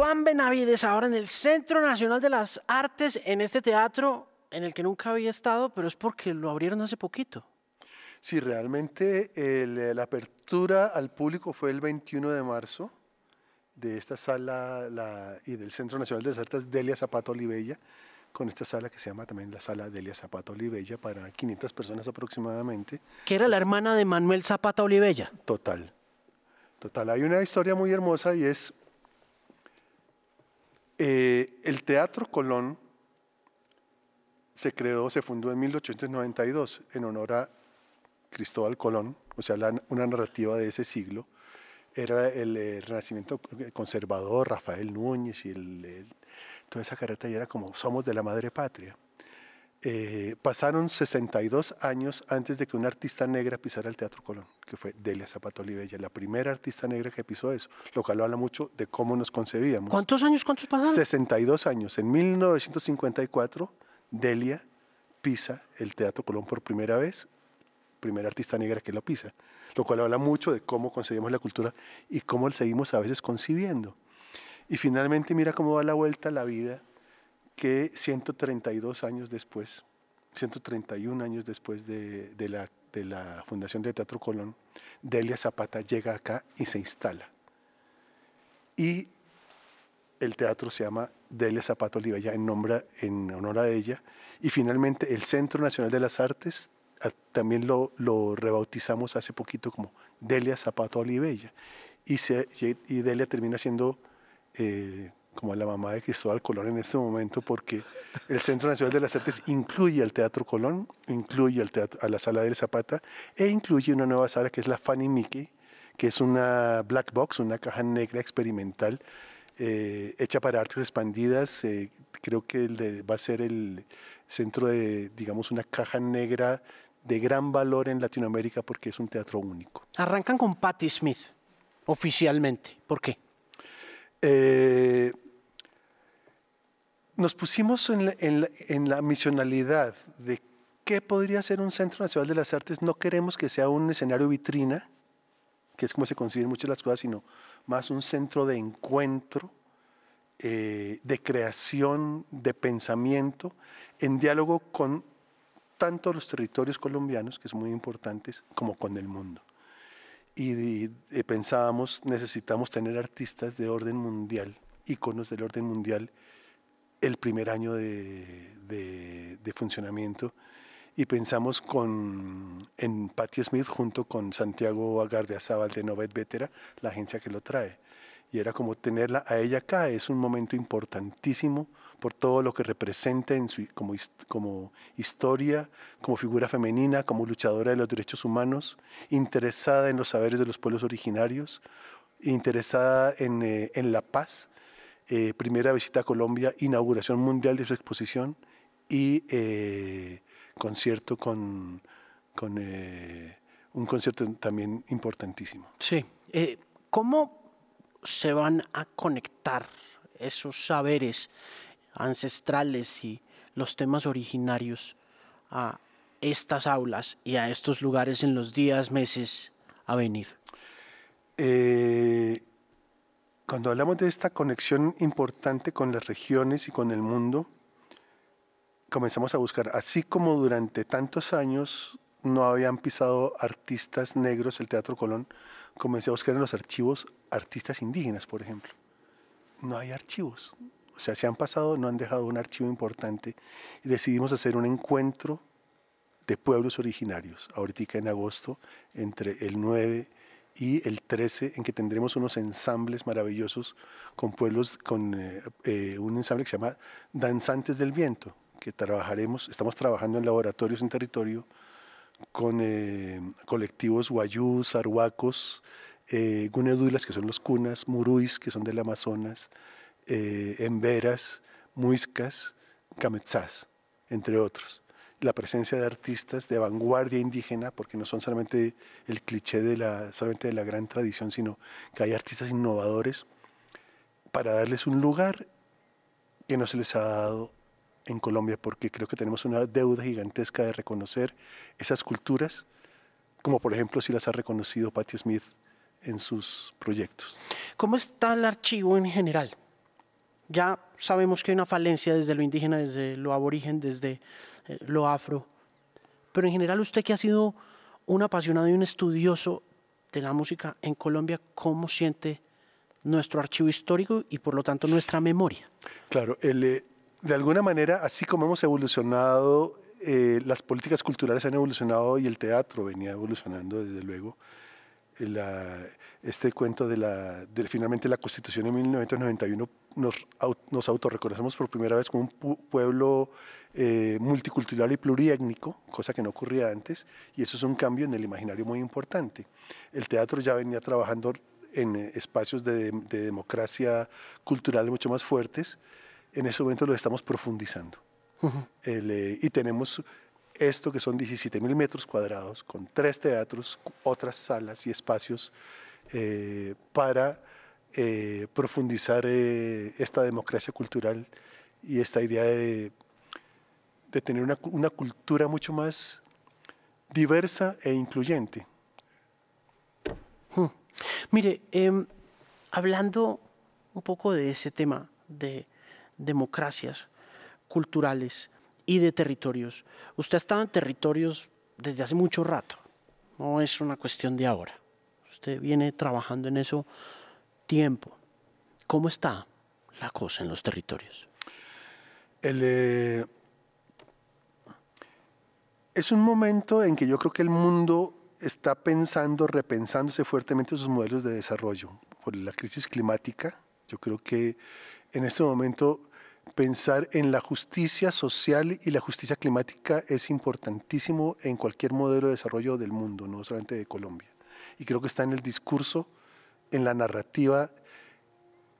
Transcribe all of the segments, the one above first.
Iván Benavides, ahora en el Centro Nacional de las Artes, en este teatro en el que nunca había estado, pero es porque lo abrieron hace poquito. Sí, realmente eh, la apertura al público fue el 21 de marzo de esta sala y del Centro Nacional de las Artes Delia Zapato Olivella, con esta sala que se llama también la sala Delia Zapata Olivella para 500 personas aproximadamente. Que era la hermana de Manuel Zapata Olivella. Total, total. Hay una historia muy hermosa y es eh, el Teatro Colón se creó, se fundó en 1892 en honor a Cristóbal Colón, o sea, una narrativa de ese siglo. Era el, renacimiento conservador, Rafael Núñez y el toda esa carreta y era como somos de la madre patria. Eh, pasaron 62 años antes de que una artista negra pisara el Teatro Colón, que fue Delia Zapato Olivella, la primera artista negra que pisó eso, lo cual habla mucho de cómo nos concebíamos. ¿Cuántos años, cuántos pasaron? 62 años. En 1954, Delia pisa el Teatro Colón por primera vez, primera artista negra que lo pisa, lo cual habla mucho de cómo concebimos la cultura y cómo seguimos a veces concibiendo. Y finalmente mira cómo va la vuelta la vida, que 132 años después, 131 años después de, la, de la fundación de Teatro Colón, Delia Zapata llega acá y se instala. Y el teatro se llama Delia Zapata Olivella en, nombre, en honor a ella. Y finalmente el Centro Nacional de las Artes también lo, rebautizamos hace poquito como Delia Zapata Olivella. Y Delia termina siendo eh, como la mamá de Cristóbal Colón en este momento, porque el Centro Nacional de las Artes incluye al Teatro Colón, incluye a la Sala del Zapata e incluye una nueva sala que es la Fanny Mickey, que es una black box, una caja negra experimental eh, hecha para artes expandidas. Eh, creo que va a ser el centro de, digamos, una caja negra de gran valor en Latinoamérica porque es un teatro único. Arrancan con Patti Smith, oficialmente. ¿Por qué? Eh, nos pusimos en la, misionalidad de qué podría ser un Centro Nacional de las Artes. No queremos que sea un escenario vitrina, que es como se consiguen muchas las cosas, sino más un centro de encuentro, eh, de creación, de pensamiento, en diálogo con tanto los territorios colombianos, que son muy importantes, como con el mundo y, pensábamos, necesitamos tener artistas de orden mundial, íconos del orden mundial, el primer año de, de, funcionamiento. Y pensamos con, en Patti Smith junto con Santiago Agardiazabal de Novet Vetera, la agencia que lo trae y era como tenerla a ella acá, es un momento importantísimo por todo lo que representa en su, como, como historia, como figura femenina, como luchadora de los derechos humanos, interesada en los saberes de los pueblos originarios, interesada en, eh, en la paz, eh, primera visita a Colombia, inauguración mundial de su exposición y eh, concierto con, con un concierto también importantísimo. Sí. ¿Cómo se van a conectar esos saberes ancestrales y los temas originarios a estas aulas y a estos lugares en los días, meses a venir? Eh, cuando hablamos de esta conexión importante con las regiones y con el mundo, comenzamos a buscar, así como durante tantos años no habían pisado artistas negros el Teatro Colón, comencé a buscar en los archivos artistas indígenas, por ejemplo. No hay archivos. O sea, se han pasado, no han dejado un archivo importante y decidimos hacer un encuentro de pueblos originarios, ahorita en agosto, entre el 9 y el 13, en que tendremos unos ensambles maravillosos con pueblos, con eh, eh, un ensamble que se llama Danzantes del Viento, que trabajaremos, estamos trabajando en laboratorios en territorio con eh, colectivos guayús, arhuacos, gunedulas, que son los cunas, muruis, que son del Amazonas, eh, emberas, muiscas, cametzás, entre otros. La presencia de artistas de vanguardia indígena, porque no son solamente el cliché de la, solamente de la gran tradición, sino que hay artistas innovadores para darles un lugar que no se les ha dado en Colombia, porque creo que tenemos una deuda gigantesca de reconocer esas culturas, como por ejemplo si las ha reconocido Patti Smith en sus proyectos. ¿Cómo está el archivo en general? Ya sabemos que hay una falencia desde lo indígena, desde lo aborigen, desde eh, lo afro. Pero en general usted que ha sido un apasionado y un estudioso de la música en Colombia, ¿cómo siente nuestro archivo histórico y por lo tanto nuestra memoria? Claro, eh, de alguna manera, así como hemos evolucionado, eh, las políticas culturales han evolucionado y el teatro venía evolucionando desde luego. este cuento de, la, finalmente la Constitución de 1991 nos, nos autorreconocemos por primera vez como un pueblo eh, multicultural y pluriétnico, cosa que no ocurría antes, y eso es un cambio en el imaginario muy importante. El teatro ya venía trabajando en eh, espacios de, democracia cultural mucho más fuertes, en ese momento lo estamos profundizando. Eh, y tenemos esto que son 17 mil metros cuadrados, con tres teatros, otras salas y espacios para eh, profundizar eh, esta democracia cultural y esta idea de, tener una, una, cultura mucho más diversa e incluyente. Hmm. Mire, em, hablando un poco de ese tema de democracias culturales y de territorios, usted ha estado en territorios desde hace mucho rato, no es una cuestión de ahora. Usted viene trabajando en eso tiempo. ¿Cómo está la cosa en los territorios? Eh, es un momento en que yo creo que el mundo está pensando, repensándose fuertemente sus modelos de desarrollo. Por la crisis climática, yo creo que en este momento pensar en la justicia social y la justicia climática es importantísimo en cualquier modelo de desarrollo del mundo, no solamente de Colombia. Y creo que está en el discurso en la narrativa,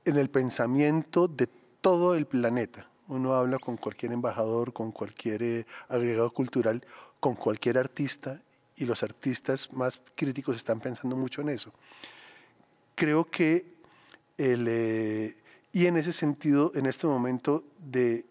en el pensamiento de todo el planeta. Uno habla con cualquier embajador, con cualquier eh, agregado cultural, con cualquier artista, y los artistas más críticos están pensando mucho en eso. Creo que el, eh, y en ese sentido, en este momento de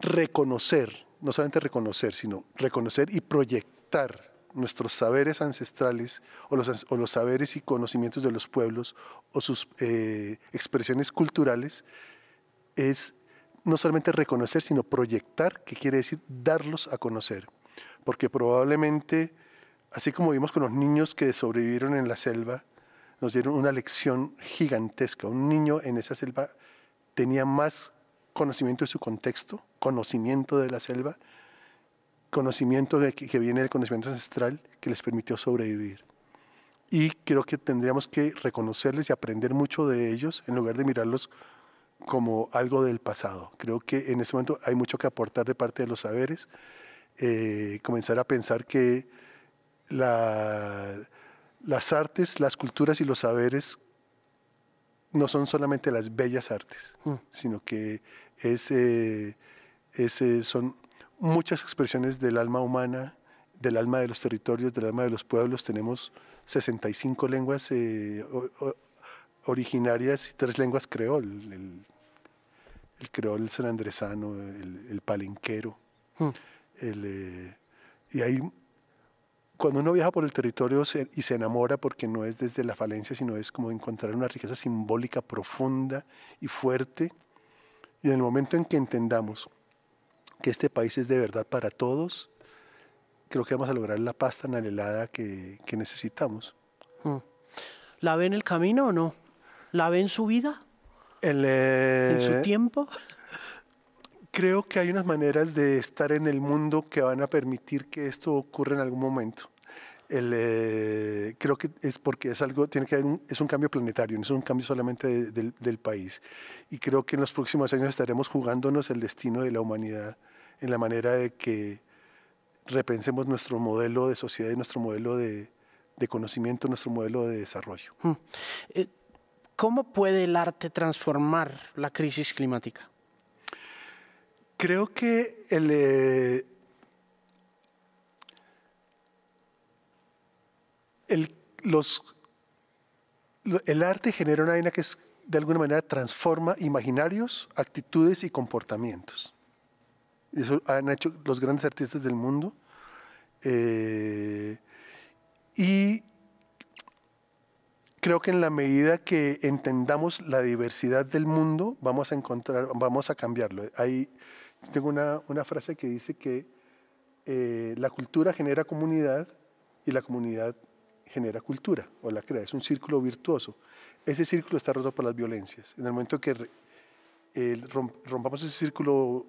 reconocer, no solamente reconocer, sino reconocer y proyectar nuestros saberes ancestrales o los, o los, saberes y conocimientos de los pueblos o sus eh, expresiones culturales es no solamente reconocer, sino proyectar, que quiere decir darlos a conocer. Porque probablemente, así como vimos con los niños que sobrevivieron en la selva, nos dieron una lección gigantesca. Un niño en esa selva tenía más conocimiento de su contexto, conocimiento de la selva, conocimiento de, que viene del conocimiento ancestral que les permitió sobrevivir. Y creo que tendríamos que reconocerles y aprender mucho de ellos en lugar de mirarlos como algo del pasado. Creo que en ese momento hay mucho que aportar de parte de los saberes, eh, comenzar a pensar que las artes, las culturas y los saberes no son solamente las bellas artes, mm. sino que es, eh, eh, son muchas expresiones del alma humana, del alma de los territorios, del alma de los pueblos. Tenemos 65 lenguas eh, originarias y tres lenguas creol. El, creol sanandresano, el, el palenquero. Hmm. Eh, y ahí, cuando uno viaja por el territorio y se enamora, porque no es desde la falencia, sino es como encontrar una riqueza simbólica profunda y fuerte. Y en el momento en que entendamos que este país es de verdad para todos, creo que vamos a lograr la paz tan anhelada que, necesitamos. Hmm. ¿La ve en el camino o no? ¿La ve en su vida? Eh, ¿En su tiempo? Creo que hay unas maneras de estar en el mundo que van a permitir que esto ocurra en algún momento. Eh, creo que es porque es algo, tiene que haber un, es un cambio planetario, no es un cambio solamente del país. Y creo que en los próximos años estaremos jugándonos el destino de la humanidad en la manera de que repensemos nuestro modelo de sociedad y nuestro modelo de, conocimiento, nuestro modelo de desarrollo. Hmm. Eh, ¿Cómo puede el arte transformar la crisis climática? Creo que el, eh, el, los, el arte genera una vaina que es, de alguna manera transforma imaginarios, actitudes y comportamientos. Eso han hecho los grandes artistas del mundo. Eh, y creo que en la medida que entendamos la diversidad del mundo, vamos a encontrar, vamos a cambiarlo. Hay, tengo una, una frase que dice que eh, la cultura genera comunidad y la comunidad genera cultura o la crea. Es un círculo virtuoso. Ese círculo está roto por las violencias. En el momento que rompamos ese círculo,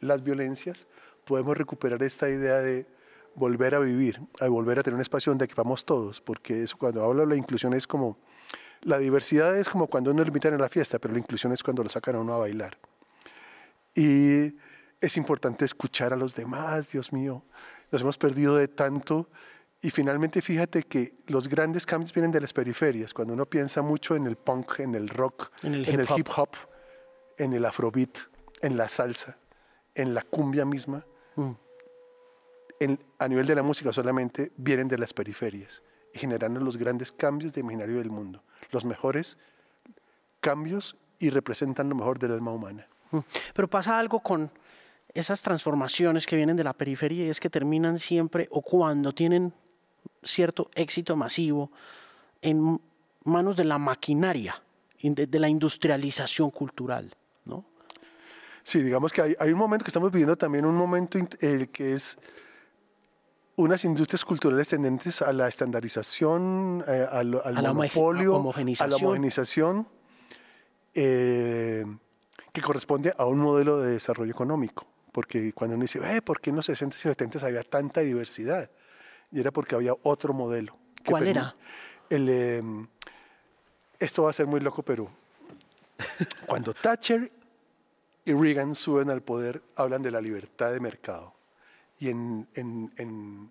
las violencias, podemos recuperar esta idea de volver a vivir, a volver a tener un espacio donde equipamos todos, porque eso cuando hablo de la inclusión es como, la diversidad es como cuando uno lo invitan a la fiesta, pero la inclusión es cuando lo sacan a uno a bailar. Y es importante escuchar a los demás, Dios mío, nos hemos perdido de tanto. Y finalmente fíjate que los grandes cambios vienen de las periferias, cuando uno piensa mucho en el punk, en el rock, en el, hip, -hop. en el afrobeat, en la salsa, en la cumbia misma. Mm a nivel de la música solamente vienen de las periferias y generando los grandes cambios de imaginario del mundo, los mejores cambios y representan lo mejor del alma humana. Mm. Pero pasa algo con esas transformaciones que vienen de la periferia y es que terminan siempre o cuando tienen cierto éxito masivo en manos de la maquinaria, de, la industrialización cultural, ¿no? Sí, digamos que hay, un momento que estamos viviendo también, un momento eh, que es unas industrias culturales tendentes a la estandarización, eh, al, monopolio, a la homogenización, eh, que corresponde a un modelo de desarrollo económico. Porque cuando uno dice, eh, ¿por qué en los 60 y 70 había tanta diversidad? Y era porque había otro modelo. ¿Cuál era? El, em, esto va a ser muy loco, pero cuando Thatcher y Reagan suben al poder, hablan de la libertad de mercado y en, en,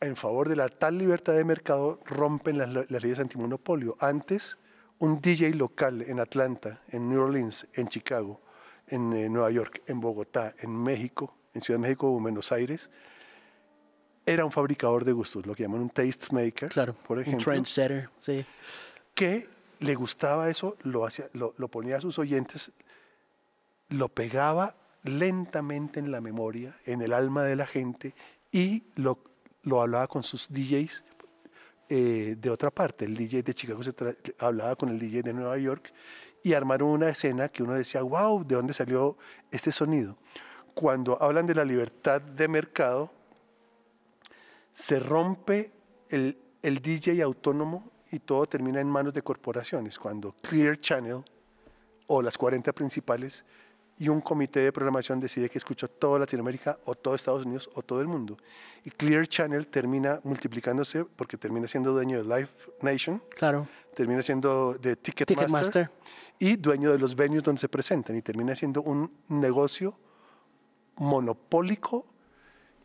en, favor de la tal libertad de mercado rompen las, las leyes antimonopolio. Antes, un DJ local en Atlanta, en New Orleans, en Chicago, en eh, Nueva York, en Bogotá, en México, en Ciudad de México o en Buenos Aires, era un fabricador de gustos, lo que llaman un tastemaker, claro, por ejemplo. Un trendsetter, sí. Que le gustaba eso, lo, hacía, lo, lo ponía a sus oyentes, lo pegaba lentamente en la memoria, en el alma de la gente y lo, lo hablaba con sus DJs eh, de otra parte. El DJ de Chicago se hablaba con el DJ de Nueva York y armaron una escena que uno decía, wow, ¿de dónde salió este sonido? Cuando hablan de la libertad de mercado, se rompe el, el DJ autónomo y todo termina en manos de corporaciones. Cuando Clear Channel o las 40 principales y un comité de programación decide que escucha toda Latinoamérica o todo Estados Unidos o todo el mundo. Y Clear Channel termina multiplicándose porque termina siendo dueño de Live Nation, claro. termina siendo de Ticketmaster, y dueño de los venues donde se presentan y termina siendo un negocio monopólico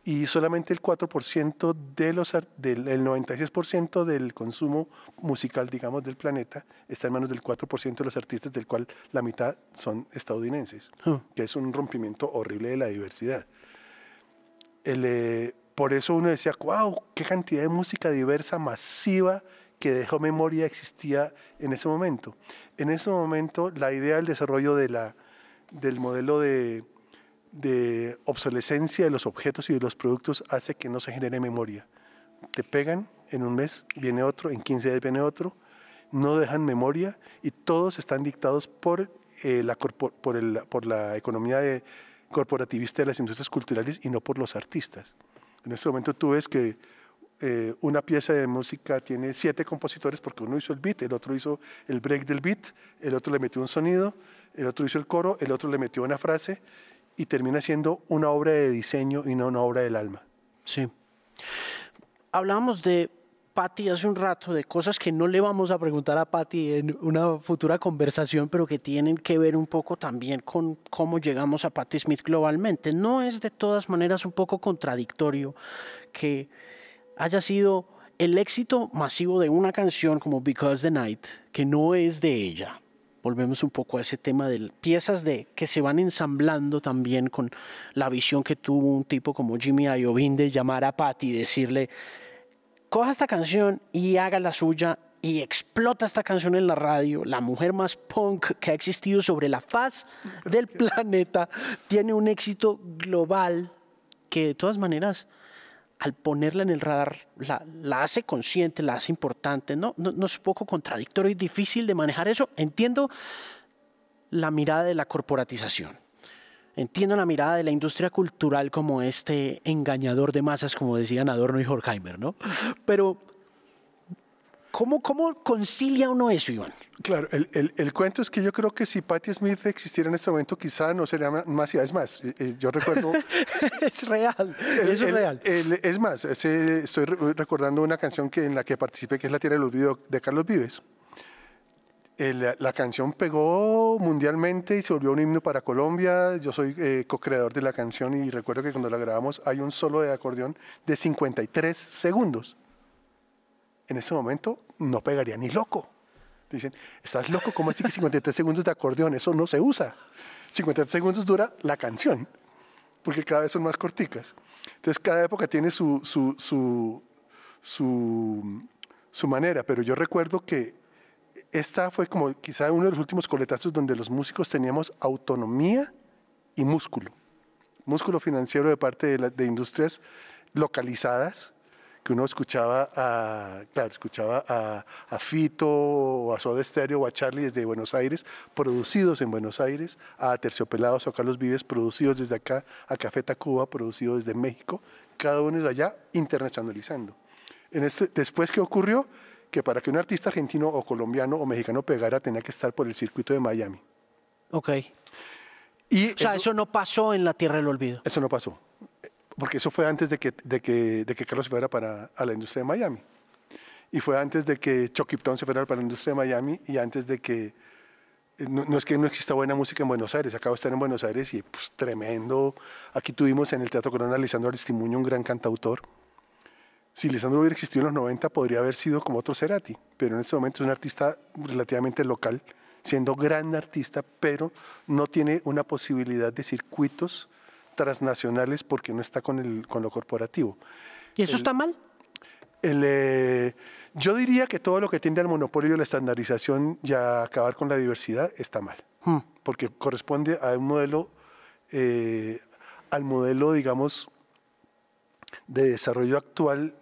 y solamente el 4% de los, del el 96% del consumo musical, digamos, del planeta está en manos del 4% de los artistas, del cual la mitad son estadounidenses, que es un rompimiento horrible de la diversidad. El, eh, por eso uno decía, wow, qué cantidad de música diversa, masiva, que dejó memoria existía en ese momento. En ese momento, la idea del desarrollo de la, del modelo de de obsolescencia de los objetos y de los productos hace que no se genere memoria. Te pegan, en un mes viene otro, en 15 días viene otro, no dejan memoria y todos están dictados por, eh, la, por, el, por la economía de, corporativista de las industrias culturales y no por los artistas. En este momento tú ves que eh, una pieza de música tiene siete compositores porque uno hizo el beat, el otro hizo el break del beat, el otro le metió un sonido, el otro hizo el coro, el otro le metió una frase y termina siendo una obra de diseño y no una obra del alma. Sí. Hablábamos de Patti hace un rato, de cosas que no le vamos a preguntar a Patti en una futura conversación, pero que tienen que ver un poco también con cómo llegamos a Patti Smith globalmente. No es de todas maneras un poco contradictorio que haya sido el éxito masivo de una canción como Because the Night, que no es de ella, volvemos un poco a ese tema de piezas de, que se van ensamblando también con la visión que tuvo un tipo como Jimmy Iovine de llamar a Patty y decirle, coja esta canción y haga la suya y explota esta canción en la radio, la mujer más punk que ha existido sobre la faz del planeta, tiene un éxito global que de todas maneras al ponerla en el radar, la, hace consciente, la hace importante. ¿no? No, no es poco contradictorio y difícil de manejar eso. Entiendo la mirada de la corporatización. Entiendo la mirada de la industria cultural como este engañador de masas, como decían Adorno y Horkheimer, ¿no? Pero, ¿cómo, cómo concilia uno eso, Iván? Claro, el, el, el, cuento es que yo creo que si Patti Smith existiera en este momento, quizá no sería más, es más. Eh, eh, yo recuerdo. es real, el, eso es real. es más, estoy recordando una canción que, en la que participé, que es La Tierra del Olvido de Carlos Vives. El, la canción pegó mundialmente y se volvió un himno para Colombia. Yo soy eh, co-creador de la canción y recuerdo que cuando la grabamos hay un solo de acordeón de 53 segundos. En ese momento no pegaría ni loco. Dicen, ¿estás loco? ¿Cómo así que 53 segundos de acordeón? Eso no se usa. 53 segundos dura la canción, porque cada vez son más corticas. Entonces cada época tiene su, su, su, su, su manera, pero yo recuerdo que esta fue como quizá uno de los últimos coletazos donde los músicos teníamos autonomía y músculo. Músculo financiero de parte de, la, de industrias localizadas, que uno escuchaba a, claro, escuchaba a, a, Fito o a Soda Stereo o a Charlie desde Buenos Aires, producidos en Buenos Aires, a Terciopelados o a Carlos Vives, producidos desde acá, a Café Tacuba, producidos desde México, cada uno de allá internacionalizando. En este, después, ¿qué ocurrió? que para que un artista argentino o colombiano o mexicano pegara tenía que estar por el circuito de Miami. Ok. Y o sea, eso, eso, no pasó en la Tierra del Olvido. Eso no pasó, porque eso fue antes de que, Carlos fuera para a la industria de Miami. Y fue antes de que Town se fuera para la industria de Miami y antes de que... No, no, es que no exista buena música en Buenos Aires, acabo de estar en Buenos Aires y pues tremendo. Aquí tuvimos en el Teatro Corona Lisandro Aristimuño, un gran cantautor, si Lisandro hubiera existido en los 90, podría haber sido como otro Cerati, pero en este momento es un artista relativamente local, siendo gran artista, pero no tiene una posibilidad de circuitos transnacionales porque no está con, el, con lo corporativo. ¿Y eso el, está mal? El, eh, yo diría que todo lo que tiende al monopolio y la estandarización y a acabar con la diversidad está mal, hmm. porque corresponde a un modelo, eh, al modelo, digamos, de desarrollo actual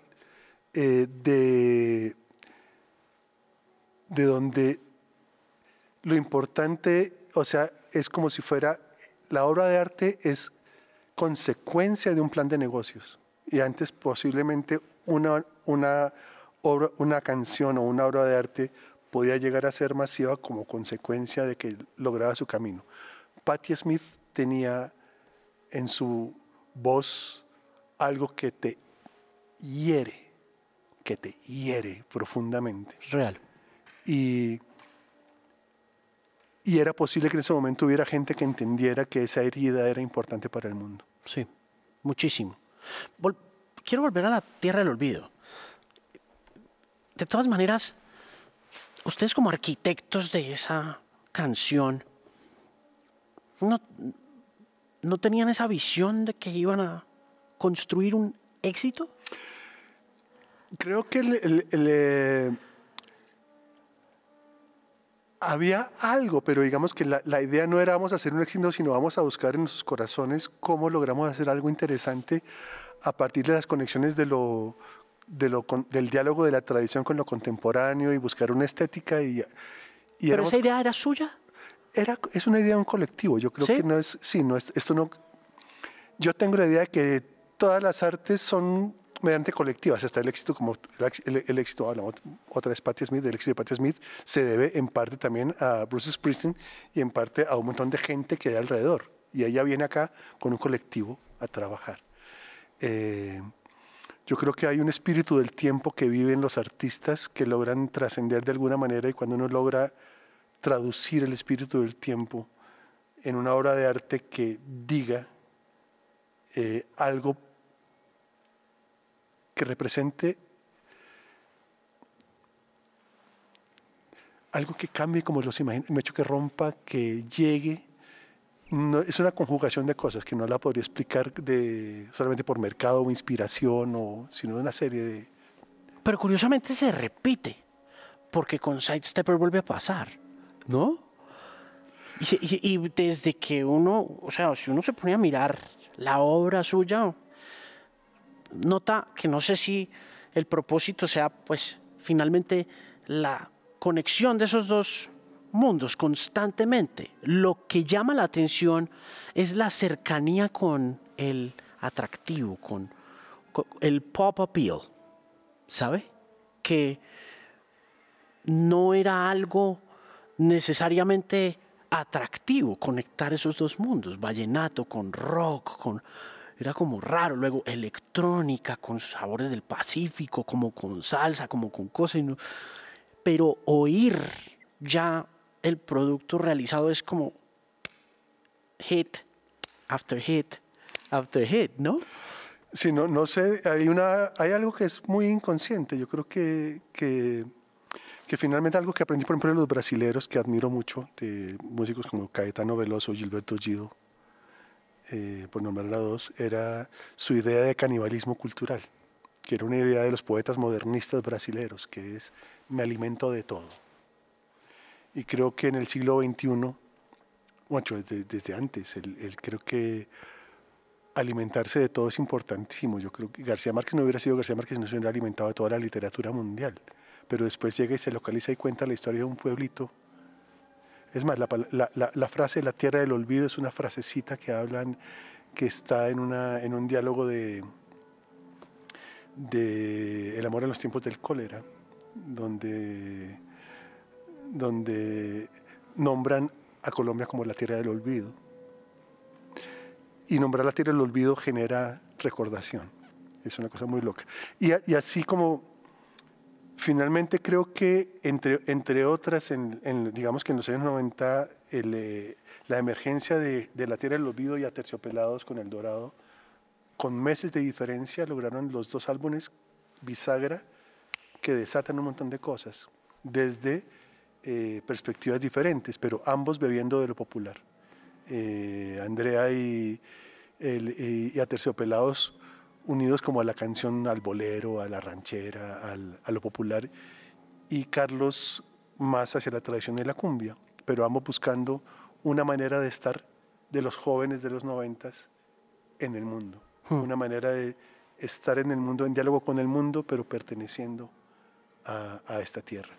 eh, de, de donde lo importante, o sea, es como si fuera, la obra de arte es consecuencia de un plan de negocios. Y antes posiblemente una, una, obra, una canción o una obra de arte podía llegar a ser masiva como consecuencia de que lograba su camino. Patti Smith tenía en su voz algo que te hiere que te hiere profundamente. Real. Y, y era posible que en ese momento hubiera gente que entendiera que esa herida era importante para el mundo. Sí, muchísimo. Quiero volver a la tierra del olvido. De todas maneras, ustedes como arquitectos de esa canción, no, no tenían esa visión de que iban a construir un éxito? Creo que el, el, eh, había algo, pero digamos que la, la, idea no era vamos a hacer un éxito, sino vamos a buscar en nuestros corazones cómo logramos hacer algo interesante a partir de las conexiones de lo, de lo, del diálogo de la tradición con lo contemporáneo y buscar una estética. Y, y ¿Pero éramos, esa idea era suya? Era, es una idea de un colectivo. Yo creo ¿Sí? que no es, sí, no es, esto no. Yo tengo la idea de que todas las artes son mediante colectivas. Hasta el éxito, como el, éxito, hablamos otra vez Patti Smith, el éxito de Patti Smith se debe en parte también a Bruce Springsteen y en parte a un montón de gente que hay alrededor. Y ella viene acá con un colectivo a trabajar. Eh, yo creo que hay un espíritu del tiempo que viven los artistas que logran trascender de alguna manera y cuando uno logra traducir el espíritu del tiempo en una obra de arte que diga eh, algo que represente algo que cambie como los imaginan, un hecho que rompa, que llegue. No, es una conjugación de cosas que no la podría explicar de, solamente por mercado o inspiración, o, sino una serie de... Pero curiosamente se repite, porque con Sidestepper vuelve a pasar, ¿no? Y, y, y desde que uno, o sea, si uno se pone a mirar la obra suya, nota que no sé si el propósito sea, pues, finalmente la conexión de esos dos mundos constantemente. Lo que llama la atención es la cercanía con el atractivo, con, el pop appeal, ¿sabe? Que no era algo necesariamente atractivo conectar esos dos mundos, vallenato con rock, con era como raro, luego electrónica con sabores del Pacífico, como con salsa, como con cosas, pero oír ya el producto realizado es como hit after hit after hit, ¿no? Sí, no, no sé, hay, una, hay algo que es muy inconsciente, yo creo que, que, que finalmente algo que aprendí, por ejemplo, de los brasileros, que admiro mucho, de músicos como Caetano Veloso, Gilberto Gil, eh, por nombrar a dos, era su idea de canibalismo cultural, que era una idea de los poetas modernistas brasileños, que es me alimento de todo. Y creo que en el siglo XXI, bueno, desde, antes, el, creo que alimentarse de todo es importantísimo. Yo creo que García Márquez no hubiera sido García Márquez si no se hubiera alimentado de toda la literatura mundial. Pero después llega y se localiza y cuenta la historia de un pueblito es más, la, frase la tierra del olvido es una frasecita que hablan, que está en, una, en un diálogo de, de El amor en los tiempos del cólera, donde, donde nombran a Colombia como la tierra del olvido. Y nombrar la tierra del olvido genera recordación. Es una cosa muy loca. Y, y así como Finalmente creo que, entre, entre otras, en, digamos que en los años 90, eh, la emergencia de, La Tierra del Olvido y Aterciopelados con El Dorado, con meses de diferencia, lograron los dos álbumes bisagra que desatan un montón de cosas, desde eh, perspectivas diferentes, pero ambos bebiendo de lo popular. Eh, Andrea y, el, y Aterciopelados unidos como a la canción, al bolero, a la ranchera, a lo popular, y Carlos más hacia la tradición de la cumbia, pero ambos buscando una manera de estar de los jóvenes de los noventas en el mundo, hmm. una manera de estar en el mundo, en diálogo con el mundo, pero perteneciendo a, esta tierra.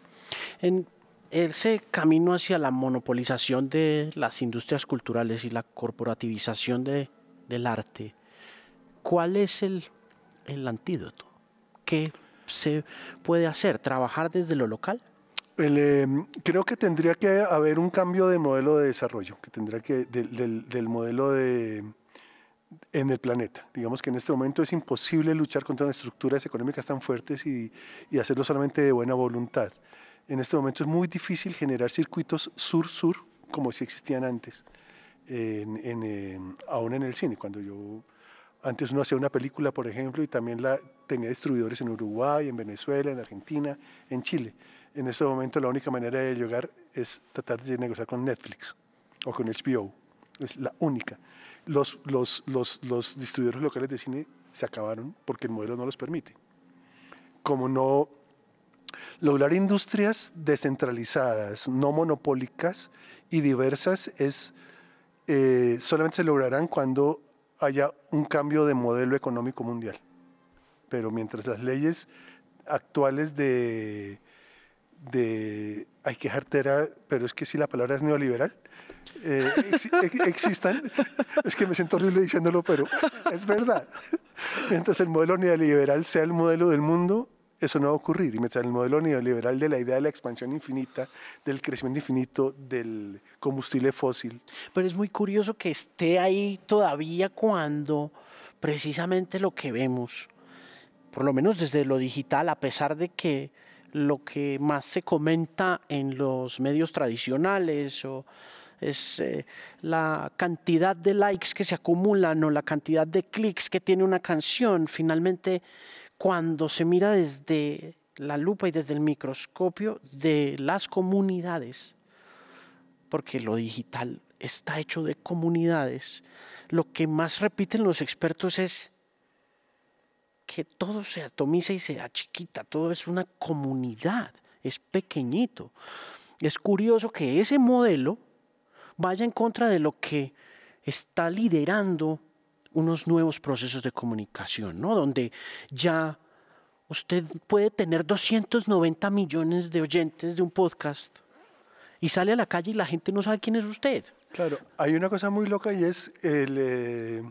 En ese camino hacia la monopolización de las industrias culturales y la corporativización de, del arte, ¿Cuál es el, antídoto? ¿Qué se puede hacer? ¿Trabajar desde lo local? Em, creo que tendría que haber un cambio de modelo de desarrollo, que tendría que del, modelo de en el planeta. Digamos que en este momento es imposible luchar contra unas estructuras económicas tan fuertes y, hacerlo solamente de buena voluntad. En este momento es muy difícil generar circuitos sur-sur como si existían antes, em, aún en el cine. Cuando yo antes uno hacía una película, por ejemplo, y también la tenía distribuidores en Uruguay, en Venezuela, en Argentina, en Chile. En este momento la única manera de llegar es tratar de negociar con Netflix o con HBO. Es la única. Los, los, los, los distribuidores locales de cine se acabaron porque el modelo no los permite. Como no lograr industrias descentralizadas, no monopólicas y diversas es eh, solamente se lograrán cuando haya un cambio de modelo económico mundial. Pero mientras las leyes actuales de, de hay que jartera, pero es que si la palabra es neoliberal, eh, existan, es que me siento horrible diciéndolo, pero es verdad. Mientras el modelo neoliberal sea el modelo del mundo, eso no va a ocurrir. Y mientras el modelo neoliberal de la idea de la expansión infinita, del crecimiento infinito del combustible fósil. Pero es muy curioso que esté ahí todavía cuando precisamente lo que vemos, por lo menos desde lo digital, a pesar de que lo que más se comenta en los medios tradicionales o es eh, la cantidad de likes que se acumulan o la cantidad de clics que tiene una canción, finalmente cuando se mira desde la lupa y desde el microscopio de las comunidades, porque lo digital está hecho de comunidades, lo que más repiten los expertos es que todo se atomiza y se achiquita, todo es una comunidad, es pequeñito. Es curioso que ese modelo vaya en contra de lo que está liderando unos nuevos procesos de comunicación, ¿no? Donde ya usted puede tener 290 millones de oyentes de un podcast y sale a la calle y la gente no sabe quién es usted. Claro, hay una cosa muy loca y es el... Eh,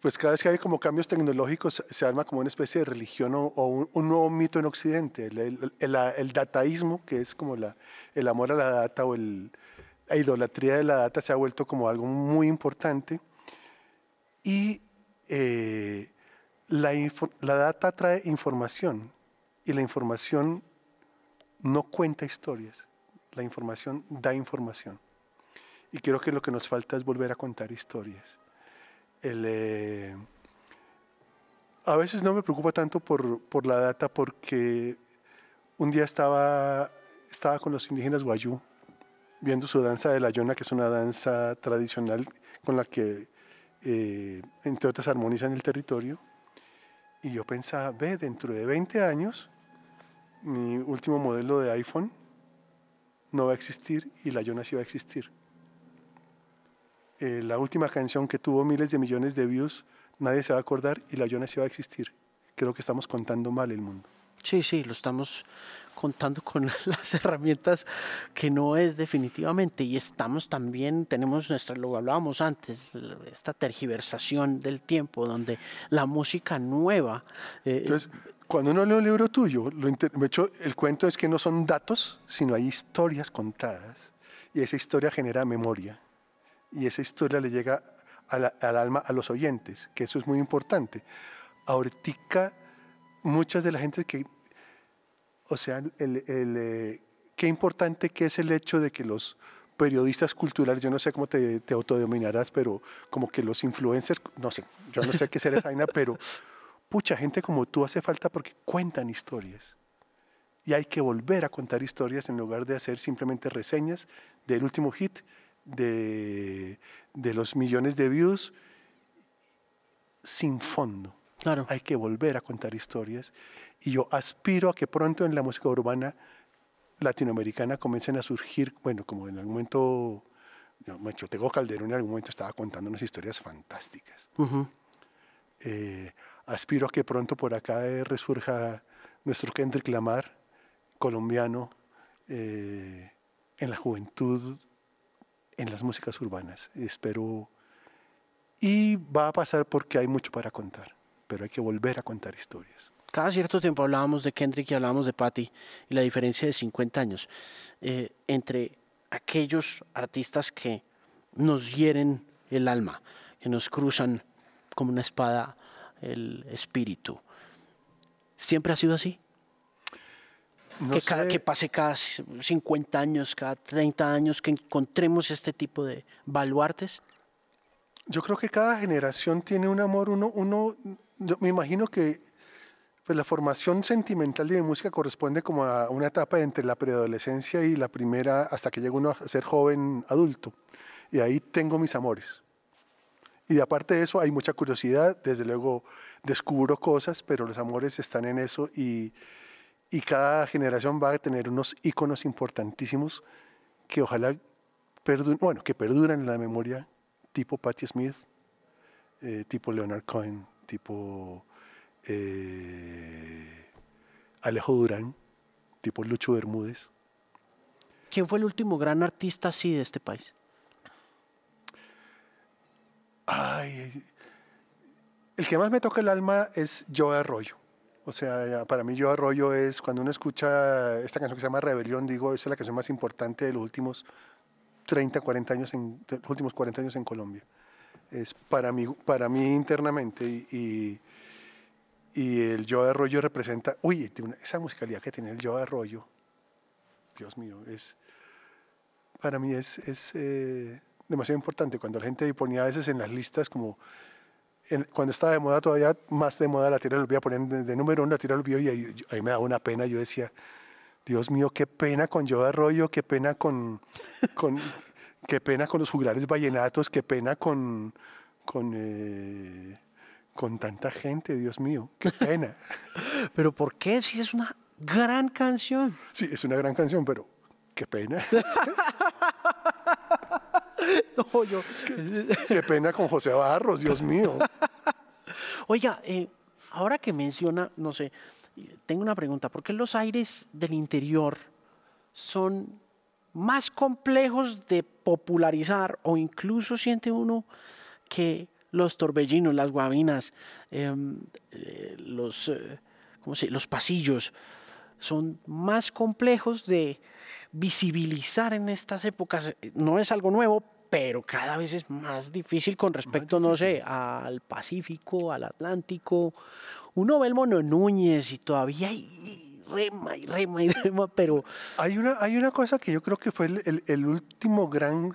pues cada vez que hay como cambios tecnológicos se arma como una especie de religión o, un, nuevo mito en Occidente, el, dataísmo, que es como el amor a la data o el, la idolatría de la data se ha vuelto como algo muy importante. Y eh, la, la data trae información y la información no cuenta historias, la información da información. Y creo que lo que nos falta es volver a contar historias. Eh, a veces no me preocupa tanto por, por, la data porque un día estaba, estaba con los indígenas Guayú viendo su danza de la yona, que es una danza tradicional con la que, eh, entre otras, armonizan el territorio. Y yo pensaba, ve, dentro de 20 años, mi último modelo de iPhone no va a existir y la yona sí va a existir. Eh, la última canción que tuvo miles de millones de views, nadie se va a acordar y la Yona sí va a existir. Creo que estamos contando mal el mundo. Sí, sí, lo estamos contando con las herramientas que no es definitivamente y estamos también, tenemos nuestra, lo hablábamos antes, esta tergiversación del tiempo donde la música nueva... Eh, Entonces, cuando uno lee un libro tuyo, lo hecho, el cuento es que no son datos, sino hay historias contadas y esa historia genera memoria y esa historia le llega al alma a los oyentes, que eso es muy importante. Ahorita, muchas de la gente que, o sea, el, eh, qué importante que es el hecho de que los periodistas culturales, yo no sé cómo te, te autodenominarás, pero como que los influencers, no sé, yo no sé qué será esa vaina, pero pucha, gente como tú hace falta porque cuentan historias. Y hay que volver a contar historias en lugar de hacer simplemente reseñas del último hit de, los millones de views sin fondo. Claro. Hay que volver a contar historias. Y yo aspiro a que pronto en la música urbana latinoamericana comiencen a surgir, bueno, como en algún momento, yo, tengo Calderón en algún momento estaba contando unas historias fantásticas. Eh, aspiro a que pronto por acá resurja nuestro Kendrick Lamar, colombiano, eh, en la juventud en las músicas urbanas. Espero. Y va a pasar porque hay mucho para contar, pero hay que volver a contar historias. Cada cierto tiempo hablábamos de Kendrick y hablábamos de Patty y la diferencia de 50 años eh, entre aquellos artistas que nos hieren el alma, que nos cruzan como una espada el espíritu. ¿Siempre ha sido así? que, cada, que pase cada 50 años, cada 30 años, que encontremos este tipo de baluartes? Yo creo que cada generación tiene un amor, uno, uno me imagino que pues, la formación sentimental de mi música corresponde como a una etapa entre la preadolescencia y la primera, hasta que llega uno a ser joven adulto. Y ahí tengo mis amores. Y aparte de eso hay mucha curiosidad, desde luego descubro cosas, pero los amores están en eso y, y cada generación va a tener unos iconos importantísimos que ojalá perduren, bueno, que perduran en la memoria, tipo Patti Smith, eh, tipo Leonard Cohen, tipo eh, Alejo Durán, tipo Lucho Bermúdez. ¿Quién fue el último gran artista así de este país? Ay, el que más me toca el alma es Joe Arroyo. O sea, para mí Yo Arroyo es, cuando uno escucha esta canción que se llama Rebelión, digo, esa es la canción más importante de los últimos 30, 40 años, en, los últimos 40 años en Colombia. Es para mí, para mí internamente y, y el Yo Arroyo representa, uy, esa musicalidad que tiene el Yo Arroyo, Dios mío, es, para mí es, es eh, demasiado importante. Cuando la gente ponía a veces en las listas como cuando estaba de moda todavía más de moda la tierra del olvido, ponían de, número uno la tierra del olvido y ahí, me daba una pena. Yo decía, Dios mío, qué pena con Yo Arroyo, qué pena con, con, qué pena con los juglares vallenatos, qué pena con, con, eh, con tanta gente, Dios mío, qué pena. pero ¿por qué? Si es una gran canción. Sí, es una gran canción, pero qué pena. No, yo- Qué pena con José Barros, Dios mío. Oiga, eh, ahora que menciona, no sé, tengo una pregunta. ¿Por qué los aires del interior son más complejos de popularizar o incluso siente uno que los torbellinos, las guabinas, em, eh, los, eh, ¿cómo se- los pasillos son más complejos de visibilizar en estas épocas? No es algo nuevo, pero cada vez es más difícil con respecto, no sé, al Pacífico, al Atlántico. Uno ve el Mono Núñez y todavía hay rema y rema y rema, pero Hay una, hay una cosa que yo creo que fue el, el- el último gran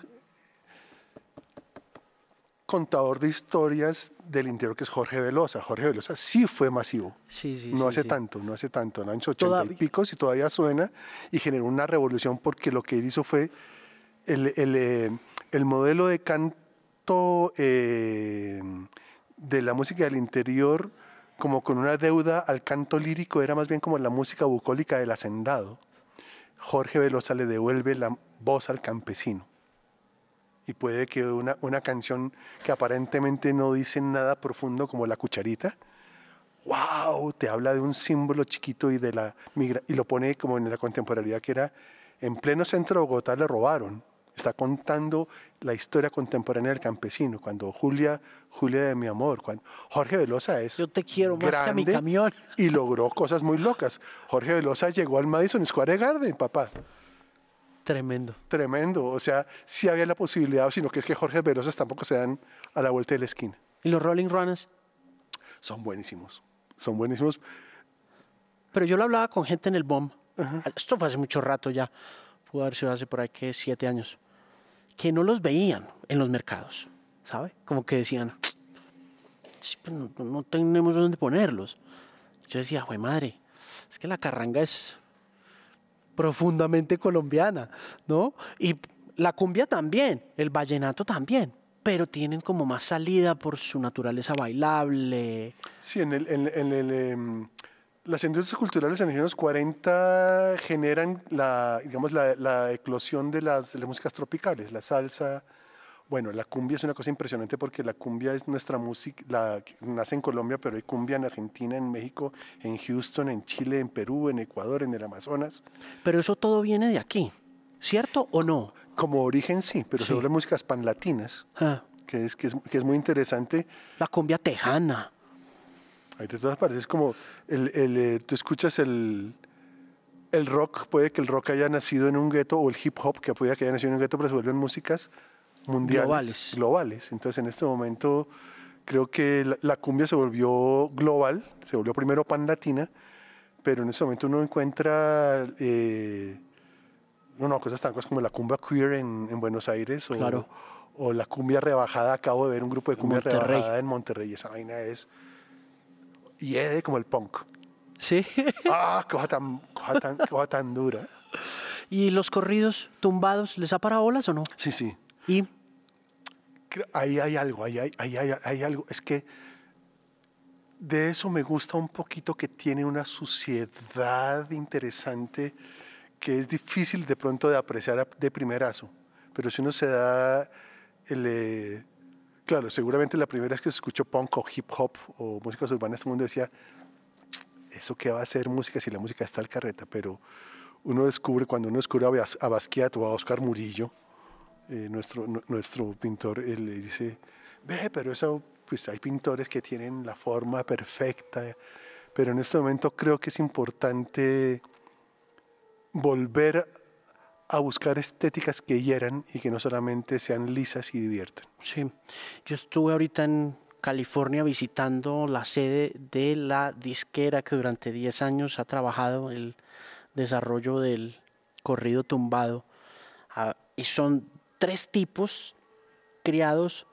contador de historias del interior, que es Jorge Velosa. Jorge Velosa sí fue masivo. sí, sí, no sí, hace tanto, no hace tanto, en los años 80 y Todavía- y todavía suena y generó una revolución porque lo que él hizo fue el, el, eh, el modelo de canto eh, de la música del interior como con una deuda al canto lírico era más bien como la música bucólica del hacendado. Jorge Velosa le devuelve la voz al campesino. Y puede que una, una canción que aparentemente no dice nada profundo como La Cucharita, wow, te habla de un símbolo chiquito y de la migra y lo pone como en la contemporaneidad que era en pleno centro de Bogotá le robaron. Está contando la historia contemporánea del campesino, cuando Julia, Julia de mi amor, cuando Jorge Velosa es Yo te quiero más que a mi camión. y logró cosas muy locas. Jorge Velosa llegó al Madison Square Garden, papá. Tremendo. Tremendo. O sea, sí había la posibilidad, sino que es que Jorge Velosa tampoco se dan a la vuelta de la esquina. ¿Y los Rolling Runners? Son buenísimos. Son buenísimos. Pero yo lo hablaba con gente en el BOM. Esto fue hace mucho rato ya. Pudo haber sido hace por ahí que siete años. Que no los veían en los mercados. ¿Sabe? Como que decían, "Sí, pues no, no tenemos dónde ponerlos. Yo decía, güey madre, es que la carranga es profundamente colombiana, ¿no? Y la cumbia también, el vallenato también, pero tienen como más salida por su naturaleza bailable. Sí, en, el, en, el, em, las industrias culturales en los años 40 generan la, digamos, la, la eclosión de las, de las músicas tropicales, la salsa. Bueno, la cumbia es una cosa impresionante porque la cumbia es nuestra música, la, nace en Colombia, pero hay cumbia en Argentina, en México, en Houston, en Chile, en Perú, en Ecuador, en el Amazonas. Pero eso todo viene de aquí, ¿cierto o no? Como origen sí, pero Sí. se vuelven músicas panlatinas, Ah, que es, que es, que es muy interesante. la cumbia tejana. Hay de todas partes, es como el, el, eh, tú escuchas el, el rock, puede que el rock haya nacido en un gueto, o el hip hop, que puede que haya nacido en un gueto, pero se vuelven músicas mundiales. Globales. globales. Entonces, en este momento, creo que la, la cumbia se volvió global, se volvió primero pan latina, pero en este momento uno encuentra eh, no, cosas tan cosas como la cumbia queer en, en Buenos Aires, o, Claro. o la cumbia rebajada. Acabo de ver un grupo de cumbia Monterrey. rebajada en Monterrey, esa vaina es. Y es como el punk. Sí. ¡Ah, cosa tan, cosa tan, cosa tan dura! ¿Y los corridos tumbados, les ha parado olas o no? Sí, sí. Y Ahí hay algo, ahí hay, ahí hay, algo. Es que de eso me gusta un poquito que tiene una suciedad interesante que es difícil de pronto de apreciar de primerazo. Pero si uno se da el... eh, claro, seguramente la primera vez que se escuchó punk o hip hop o músicas urbanas, todo el mundo decía, ¿eso qué va a ser música si la música está al carreta? Pero uno descubre, cuando uno descubre a Basquiat o a Oscar Murillo, eh, nuestro, nu- nuestro pintor, él le dice, ve, pero eso, pues hay pintores que tienen la forma perfecta, pero en este momento creo que es importante volver a buscar estéticas que hieran y que no solamente sean lisas y diviertan. sí, yo estuve ahorita en California visitando la sede de la disquera que durante 10 años ha trabajado el desarrollo del corrido tumbado. Ah, y son tres tipos criados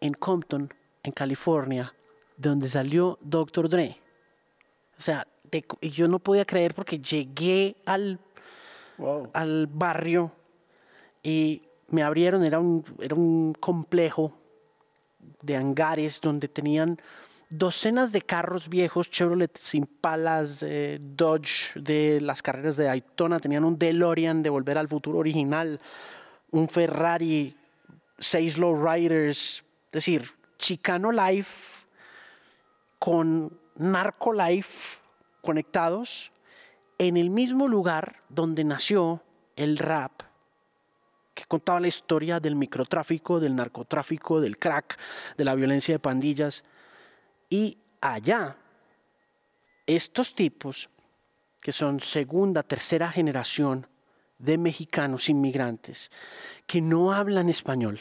en Compton, en California, donde salió Dr. Dre. O sea, de yo no podía creer porque llegué al Wow. al barrio y me abrieron, era un, era un complejo de hangares donde tenían docenas de carros viejos, Chevrolet Impalas, eh, Dodge de las carreras de Daytona, tenían un DeLorean de Volver al Futuro original, un Ferrari seis lowriders, es decir, Chicano Life con Narco Life conectados en el mismo lugar donde nació el rap, que contaba la historia del microtráfico, del narcotráfico, del crack, de la violencia de pandillas. Y allá, estos tipos, que son segunda, tercera generación de mexicanos inmigrantes, que no hablan español,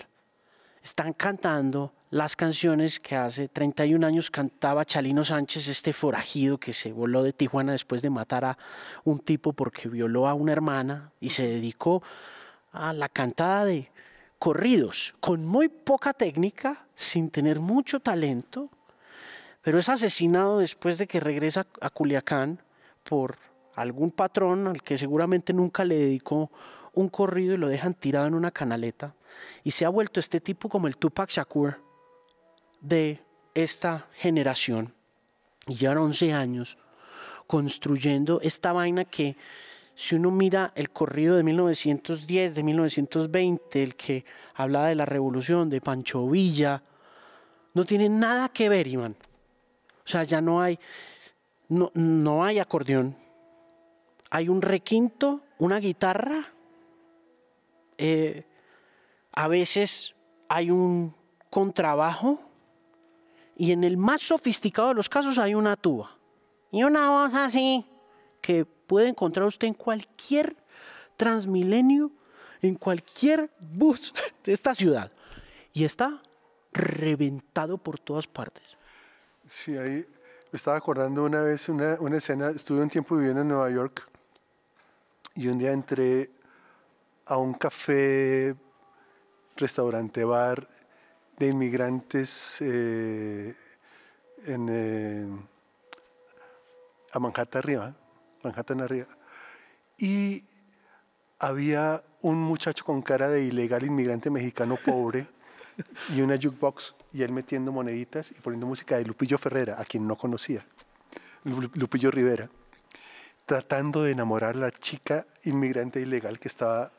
están cantando las canciones que hace 31 años cantaba Chalino Sánchez, este forajido que se voló de Tijuana después de matar a un tipo porque violó a una hermana y se dedicó a la cantada de corridos, con muy poca técnica, sin tener mucho talento, pero es asesinado después de que regresa a Culiacán por algún patrón al que seguramente nunca le dedicó un corrido y lo dejan tirado en una canaleta. Y se ha vuelto este tipo como el Tupac Shakur, de esta generación y llevan 11 años construyendo esta vaina que si uno mira el corrido de 1910, de 1920, el que hablaba de la revolución, de Pancho Villa, no tiene nada que ver, Iván. O sea, ya no hay, no, no hay acordeón. Hay un requinto, una guitarra. Eh, a veces hay un contrabajo y en el más sofisticado de los casos hay una tuba. Y una voz así que puede encontrar usted en cualquier transmilenio, en cualquier bus de esta ciudad. Y está reventado por todas partes. Sí, ahí me estaba acordando una vez una, una escena, estuve un tiempo viviendo en Nueva York y un día entré a un café, restaurante, bar de inmigrantes eh, en, eh, a Manhattan arriba, Manhattan arriba. Y había un muchacho con cara de ilegal inmigrante mexicano pobre y una jukebox y él metiendo moneditas y poniendo música de Lupillo Ferrera, a quien no conocía, Lupillo Rivera, tratando de enamorar a la chica inmigrante ilegal que estaba...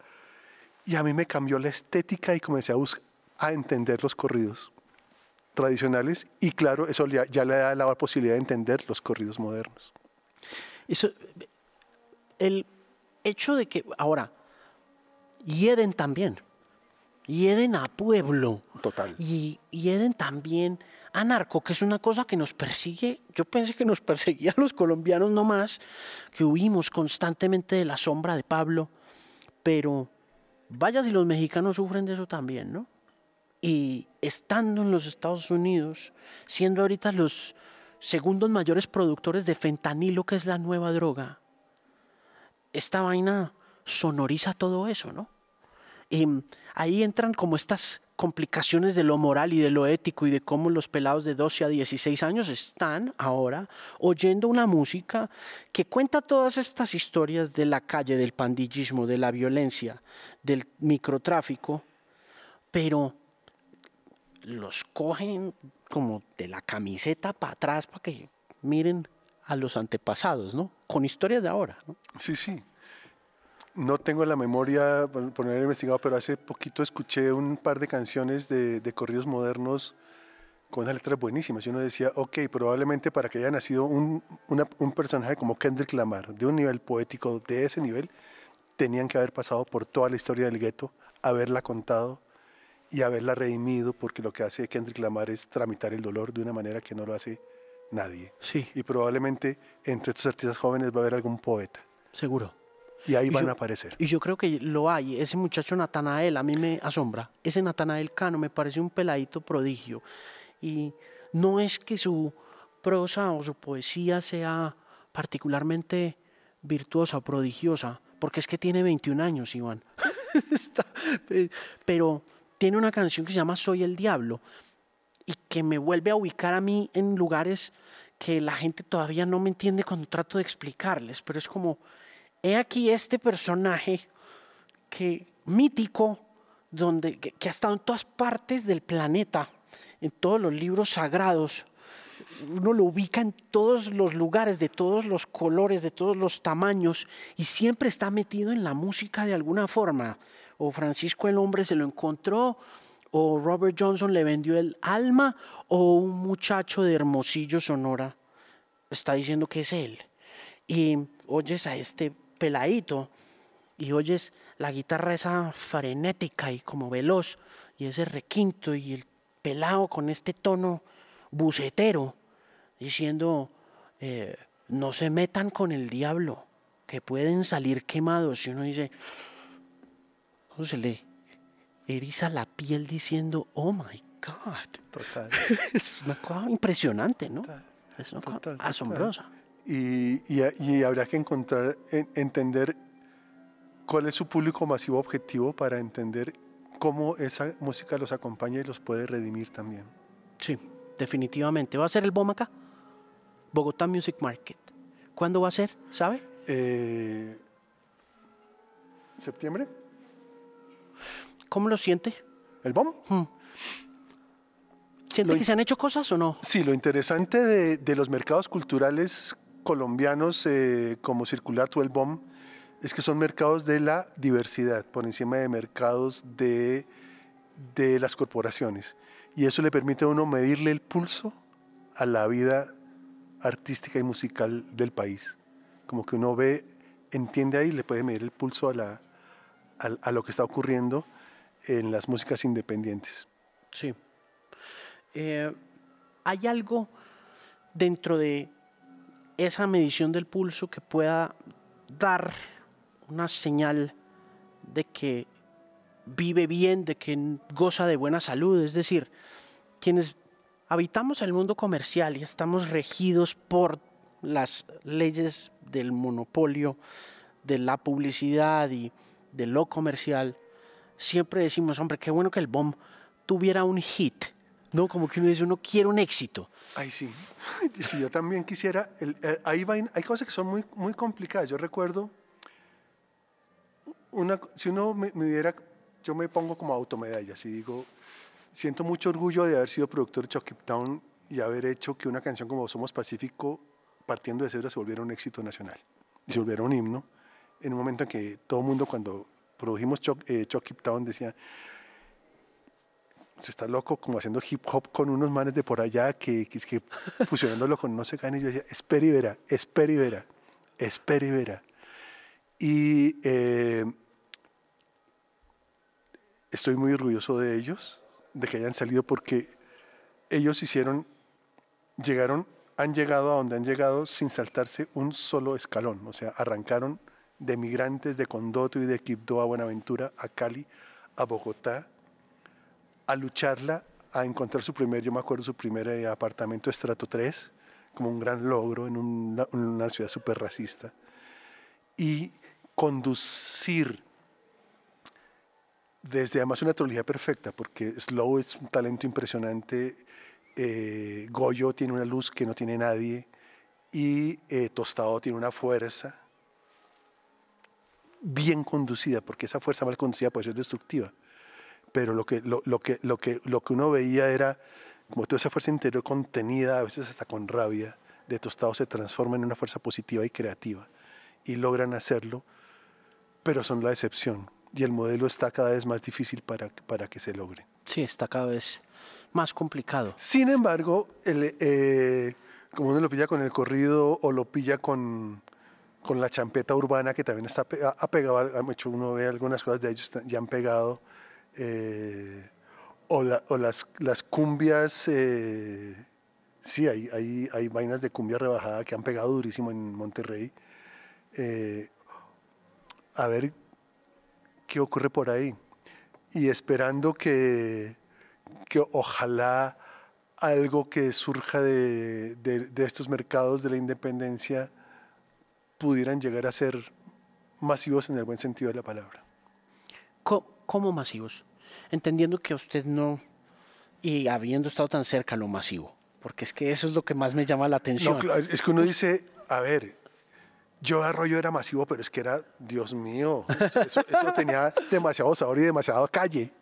Y a mí me cambió la estética y comencé a buscar a entender los corridos tradicionales y claro, eso ya, le da la posibilidad de entender los corridos modernos. Eso, el hecho de que ahora hieden también, hieden a pueblo. Total. Y hieden también a narco, que es una cosa que nos persigue. Yo pensé que nos perseguía los colombianos no más, que huimos constantemente de la sombra de Pablo, pero vaya si los mexicanos sufren de eso también, ¿no? y estando en los Estados Unidos, siendo ahorita los segundos mayores productores de fentanilo, que es la nueva droga, esta vaina sonoriza todo eso, ¿no? Ahí entran como estas complicaciones de lo moral y de lo ético y de cómo los pelados de 12 a 16 años están ahora oyendo una música que cuenta todas estas historias de la calle, del pandillismo, de la violencia, del microtráfico, pero los cogen como de la camiseta para atrás para que miren a los antepasados, ¿no? Con historias de ahora, ¿no? Sí, sí. No tengo la memoria por no haber investigado, pero hace poquito escuché un par de canciones de, corridos modernos con unas letras buenísimas. Y uno decía, ok, probablemente para que haya nacido un, un personaje como Kendrick Lamar, de un nivel poético de ese nivel, tenían que haber pasado por toda la historia del gueto, haberla contado, y haberla redimido, porque lo que hace Kendrick Lamar es tramitar el dolor de una manera que no lo hace nadie. Sí. Y probablemente entre estos artistas jóvenes va a haber algún poeta. Seguro. Y ahí van a aparecer. Y yo creo que lo hay. Ese muchacho Natanael a mí me asombra. Ese Natanael Cano me parece un peladito prodigio. Y no es que su prosa o su poesía sea particularmente virtuosa o prodigiosa, porque es que tiene 21 años, Iván. pero tiene una canción que se llama Soy el Diablo y que me vuelve a ubicar a mí en lugares que la gente todavía no me entiende cuando trato de explicarles, pero es como, he aquí este personaje que mítico, donde, que, que ha estado en todas partes del planeta, en todos los libros sagrados, uno lo ubica en todos los lugares, de todos los colores, de todos los tamaños, y siempre está metido en la música de alguna forma o Francisco el hombre se lo encontró, o Robert Johnson le vendió el alma o un muchacho de Hermosillo, Sonora, está diciendo que es él. Y oyes a este peladito y oyes la guitarra esa frenética y como veloz y ese requinto y el pelado con este tono bucetero diciendo eh, no se metan con el diablo que pueden salir quemados y uno dice se le eriza la piel diciendo oh my god es una cosa impresionante no es una cosa asombrosa y, y, habrá que encontrar entender cuál es su público masivo objetivo para entender cómo esa música los acompaña y los puede redimir también. Sí, definitivamente. ¿Va a ser el BOM acá? Bogotá Music Market. ¿Cuándo va a ser? ¿Sabe? Eh, ¿Septiembre? ¿Cómo lo siente? ¿El BOM? Hmm. ¿Siente que se han hecho cosas o no? Sí, lo interesante de, los mercados culturales colombianos eh, como Circular el BOM es que son mercados de la diversidad por encima de mercados de, de las corporaciones. Y eso le permite a uno medirle el pulso a la vida artística y musical del país. Como que uno ve, entiende ahí, le puede medir el pulso a, la, a, lo que está ocurriendo en las músicas independientes. Sí. Eh, ¿Hay algo dentro de esa medición del pulso que pueda dar una señal de que vive bien, de que goza de buena salud. Es decir, quienes habitamos el mundo comercial y estamos regidos por las leyes del monopolio, de la publicidad y de lo comercial, siempre decimos, hombre, qué bueno que el BOM tuviera un hit, ¿no? Como que uno dice, uno quiere un éxito. Ay, sí. Si yo también quisiera, eh, hay cosas que son muy, muy complicadas. Yo recuerdo si uno me, diera, yo me pongo como automedallas y digo, siento mucho orgullo de haber sido productor de Chucky Town y haber hecho que una canción como Somos Pacífico, partiendo de cero, se volviera un éxito nacional y se volviera un himno. En un momento en que todo el mundo, cuando produjimos Chucky eh, Town, decía, se está loco como haciendo hip hop con unos manes de por allá que, que, que fusionándolo con no sé qué. Y yo decía, espera y verá, espera y verá, espera y verá. Y eh, estoy muy orgulloso de ellos, de que hayan salido porque ellos hicieron, llegaron, han llegado a donde han llegado sin saltarse un solo escalón, o sea, arrancaron de migrantes de Condoto y de Quibdó a Buenaventura, a Cali, a Bogotá, a lucharla, a encontrar su primer, yo me acuerdo, su primer eh, apartamento estrato 3, como un gran logro en una, ciudad súper racista, y conducir desde además una trilogía perfecta, porque Slow es un talento impresionante, eh, Goyo tiene una luz que no tiene nadie y eh, Tostado tiene una fuerza bien conducida, porque esa fuerza mal conducida puede ser destructiva. Pero lo que, lo, que, lo, que, lo que uno veía era como toda esa fuerza interior contenida, a veces hasta con rabia, de Tostado se transforma en una fuerza positiva y creativa. Y logran hacerlo, pero son la excepción y el modelo está cada vez más difícil para, para que se logre. Sí, está cada vez más complicado. Sin embargo, el, eh, como uno lo pilla con el corrido o lo pilla con, con la champeta urbana, que también está ha pegado, hecho uno ve algunas cosas de ellos ya han pegado, eh, o, las, las cumbias, eh, sí, hay, hay, hay, vainas de cumbia rebajada que han pegado durísimo en Monterrey. a ver qué ocurre por ahí. Y esperando que, que ojalá algo que surja de, de, estos mercados de la independencia pudieran llegar a ser masivos en el buen sentido de la palabra. ¿Cómo, masivos? Entendiendo que usted no, y habiendo estado tan cerca lo masivo, porque es que eso es lo que más me llama la atención. No, es que uno dice, a ver, yo Arroyo era masivo, pero es que era, Dios mío, eso, tenía demasiado sabor y demasiada calle.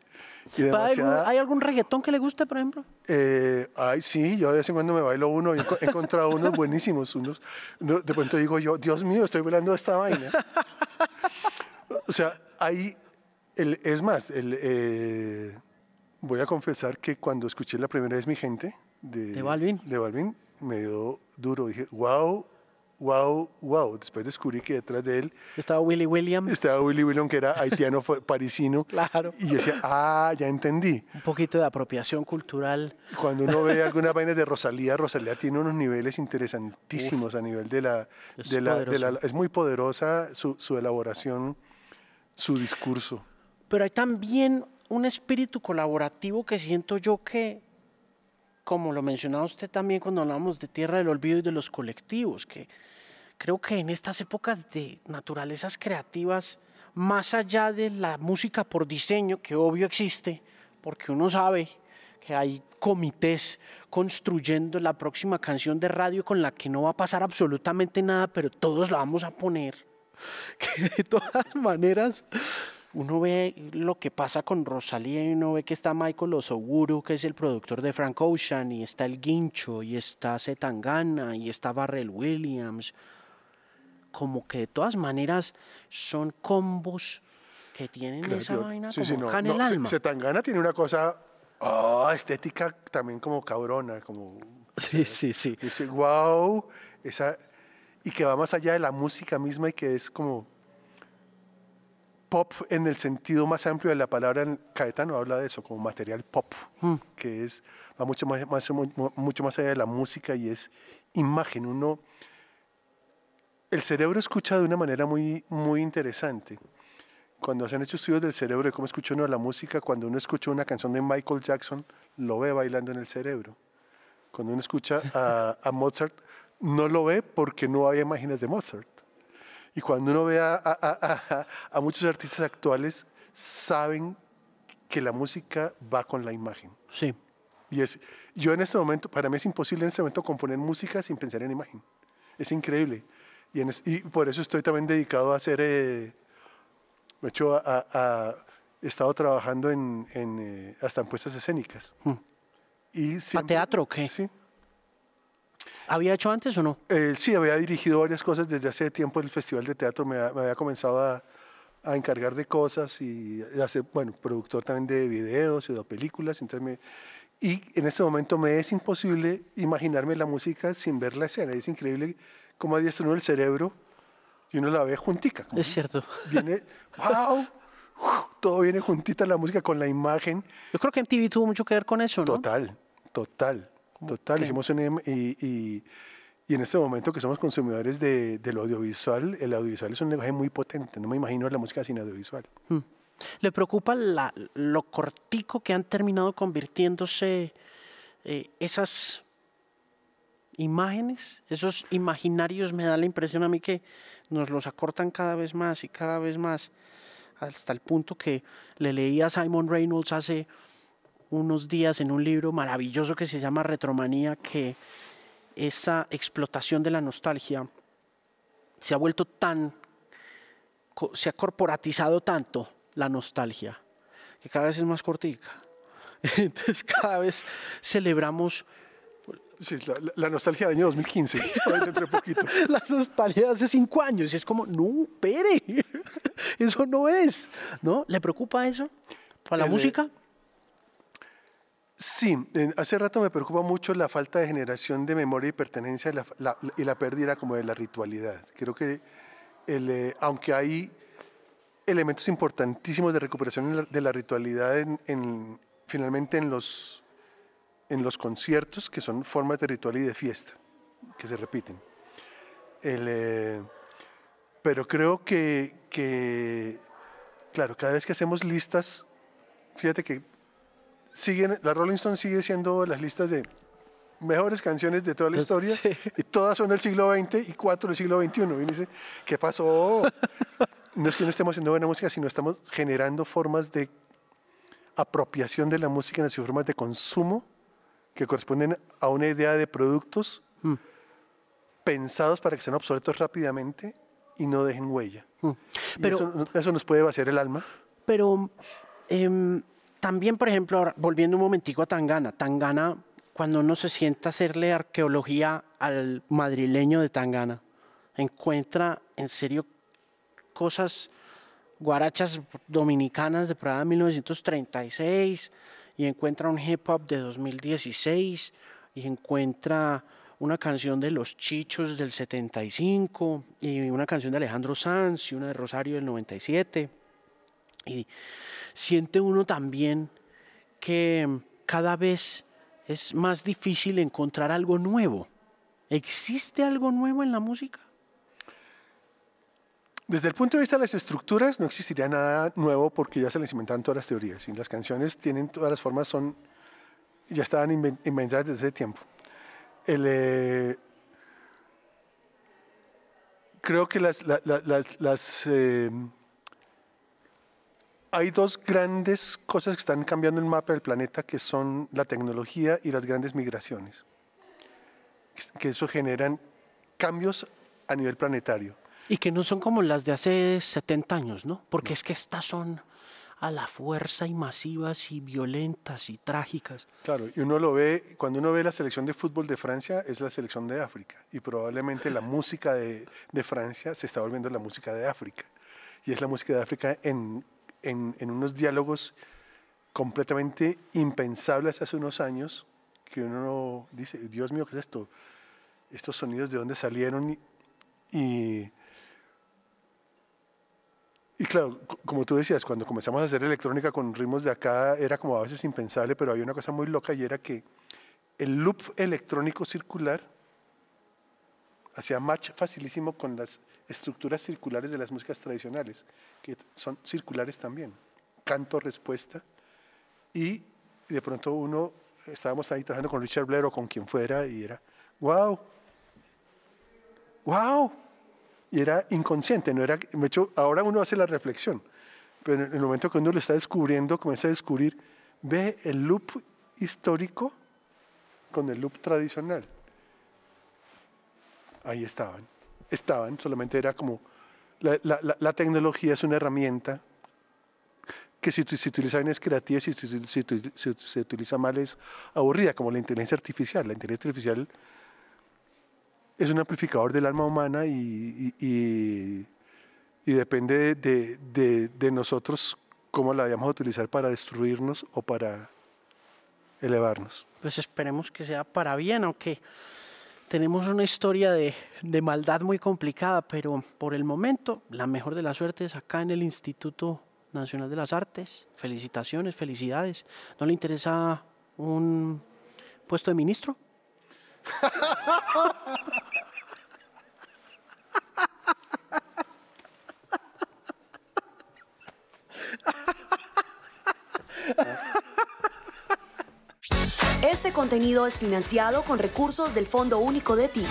¿Hay algún reggaetón que le guste, por ejemplo? Eh, ay, sí, yo de vez en cuando me bailo uno y he encontrado unos buenísimos. Unos, de pronto digo yo, Dios mío, estoy bailando esta vaina. o sea, hay, el, es más, el, eh, voy a confesar que cuando escuché la primera vez mi gente de, ¿De Balvin? de Balvin, me dio duro. Dije, wow, wow, wow. Después descubrí que detrás de él Estaba Willy Williams, estaba Willy William, que era haitiano parisino. Claro. Y yo decía, ah, ya entendí. un poquito de apropiación cultural. Cuando uno ve algunas vainas de Rosalía, Rosalía tiene unos niveles interesantísimos a nivel de la... Es de la, de la- poderosa. es muy poderosa su, su elaboración, su discurso. Pero hay también un espíritu colaborativo que siento yo que, como lo mencionaba usted también cuando hablamos de Tierra del Olvido y de los colectivos, que creo que en estas épocas de naturalezas creativas, más allá de la música por diseño, que obvio existe, porque uno sabe que hay comités construyendo la próxima canción de radio con la que no va a pasar absolutamente nada, pero todos la vamos a poner que de todas maneras uno ve lo que pasa con Rosalía y uno ve que está Michael Osoguru, que es el productor de Frank Ocean, y está El Guincho, y está Zetangana, y está Barrel Williams. Como que de todas maneras son combos que tienen Claro, esa yo- vaina sí, como sí, no, en no, el Se- alma. Zetangana tiene una cosa ah, estética también como cabrona, como Sí, sí, sí. dice wow, esa y que va más allá de la música misma y que es como pop en el sentido más amplio de la palabra. Caetano habla de eso como material pop, que es va mucho más, más- mu- mucho más allá de la música y es imagen. Uno el cerebro escucha de una manera muy muy interesante cuando se han hecho estudios del cerebro de cómo escucha uno la música, cuando uno escucha una canción de Michael Jackson, lo ve bailando en el cerebro. Cuando uno escucha a, a Mozart, no lo ve porque no hay imágenes de Mozart. Y cuando uno ve a, a- a- a- a muchos artistas actuales, saben que la música va con la imagen. Sí. Y es, yo en este momento, para mí es imposible en este momento componer música sin pensar en imagen. Es increíble. Y, en es- y por eso estoy también dedicado a hacer, eh, de hecho, a- a- a- he estado trabajando en, en, eh, hasta en puestas escénicas. Y ¿Para siempre- teatro o qué? Sí. ¿Había hecho antes o no? Eh, sí, había dirigido varias cosas. Desde hace tiempo el Festival de Teatro, me, me había comenzado a, a encargar de cosas y a ser, bueno, productor también de videos y de películas, entonces me, y en este momento me es imposible imaginarme la música sin ver la escena, es increíble cómo adiestra uno el cerebro y uno la ve juntica, como Es cierto. viene, wow, todo viene juntita la música con la imagen, Yo creo que MTV tuvo mucho que ver con eso, ¿no? Total, total, total. que- Hicimos un em- y, y- y en este momento que somos consumidores de, del audiovisual, el audiovisual es un lenguaje muy potente. No me imagino la música sin audiovisual. ¿Le preocupa la- lo cortico que han terminado convirtiéndose eh, esas imágenes? Esos imaginarios me da la impresión a mí que nos los acortan cada vez más y cada vez más, hasta el punto que le leí a Simon Reynolds hace unos días en un libro maravilloso que se llama Retromanía, que esa explotación de la nostalgia se ha vuelto tan se ha corporatizado tanto la nostalgia que cada vez es más cortica. Entonces cada vez celebramos Sí, la, nostalgia del año 2015, ahí dentro de poquito. la nostalgia de hace cinco años y es como, no, pere, eso no es, ¿no? ¿Le preocupa eso? ¿Para la eh, música? Sí, hace rato me preocupa mucho la falta de generación de memoria y pertenencia y la, la- pérdida como de la ritualidad. Creo que eh, aunque hay elementos importantísimos de recuperación de la- ritualidad en, en- finalmente en los, conciertos, que son formas de ritual y de fiesta, que se repiten. Eh, pero creo que, que, claro, cada vez que hacemos listas, fíjate que siguen, la Rolling Stone sigue siendo las listas de mejores canciones de toda la historia Sí. y todas son del siglo XX y cuatro del siglo XXI. Y dice, ¿qué pasó? No es que no estemos haciendo buena música, sino estamos generando formas de apropiación de la música en las formas de consumo que corresponden a una idea de productos Mm. pensados para que sean obsoletos rápidamente y no dejen huella. Mm. Pero- eso, eso nos puede vaciar el alma. Pero em, también, por ejemplo, ahora, volviendo un momentico a Tangana, Tangana, cuando uno se sienta a hacerle arqueología al madrileño de Tangana, encuentra en serio cosas guarachas dominicanas de de 1936 y encuentra un hip hop de 2016 y encuentra una canción de Los Chichos del 75 y una canción de Alejandro Sanz y una de Rosario del 97. Y siente uno también que cada vez es más difícil encontrar algo nuevo. ¿Existe algo nuevo en la música? Desde el punto de vista de las estructuras, no existiría nada nuevo porque ya se les inventaron todas las teorías. Y las canciones tienen todas las formas, son ya estaban inventadas desde ese tiempo. Eh, creo que las, las, eh, hay dos grandes cosas que están cambiando el mapa del planeta, que son la tecnología y las grandes migraciones, que eso generan cambios a nivel planetario. Y que no son como las de hace 70 años, ¿no? Porque es que estas son a la fuerza y masivas y violentas y trágicas. Claro, y uno lo ve, cuando uno ve la selección de fútbol de Francia, es la selección de África. Y probablemente la música de, de Francia se está volviendo la música de África. Y es la música de África en, en, en unos diálogos completamente impensables hace unos años, que uno dice, Dios mío, ¿qué es esto? Estos sonidos de dónde salieron y y claro, como tú decías, cuando comenzamos a hacer electrónica con ritmos de acá era como a veces impensable, pero había una cosa muy loca y era que el loop electrónico circular hacía match facilísimo con las estructuras circulares de las músicas tradicionales, que son circulares también. Canto, respuesta. Y de pronto uno, estábamos ahí trabajando con Richard Blair o con quien fuera y era, wow, wow, y era inconsciente, no era, hecho, ahora uno hace la reflexión, pero en el momento que uno lo está descubriendo, comienza a descubrir, ve el loop histórico con el loop tradicional. Ahí estaban, estaban, solamente era como, la, la, la tecnología es una herramienta que si, se utiliza bien es creativa, si, si, si, se utiliza mal es aburrida, como la inteligencia artificial. La inteligencia artificial es un amplificador del alma humana y, y, depende de, de, de, nosotros cómo la vayamos a utilizar para destruirnos o para elevarnos. Pues esperemos que sea para bien, aunque tenemos una historia de, de maldad muy complicada, pero por el momento la mejor de las suertes acá en el Instituto Nacional de las Artes. Felicitaciones, felicidades. ¿No le interesa un puesto de ministro? Este contenido es financiado con recursos del Fondo Único de Ti.